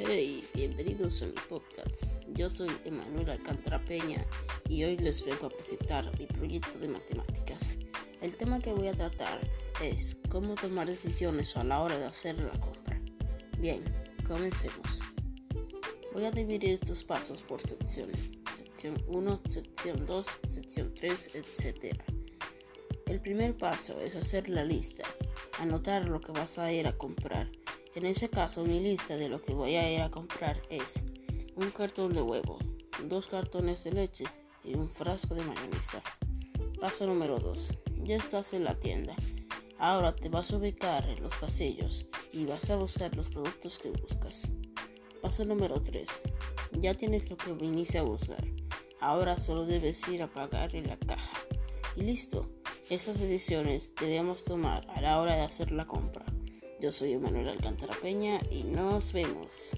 Hey, bienvenidos a mi podcast. Yo soy Emanuel Alcántara Peña y hoy les vengo a presentar mi proyecto de matemáticas. El tema que voy a tratar es cómo tomar decisiones a la hora de hacer la compra. Bien, comencemos. Voy a dividir estos pasos por secciones. Sección 1, sección 2, sección 3, etc. El primer paso es hacer la lista, anotar lo que vas a ir a comprar en ese caso, mi lista de lo que voy a ir a comprar es un cartón de huevo, dos cartones de leche y un frasco de mayonesa. Paso número 2. Ya estás en la tienda. Ahora te vas a ubicar en los pasillos y vas a buscar los productos que buscas. Paso número 3. Ya tienes lo que viniste a buscar. Ahora solo debes ir a pagar en la caja. Y listo. Esas decisiones debemos tomar a la hora de hacer la compra. Yo soy Emanuel Alcántara Peña y nos vemos.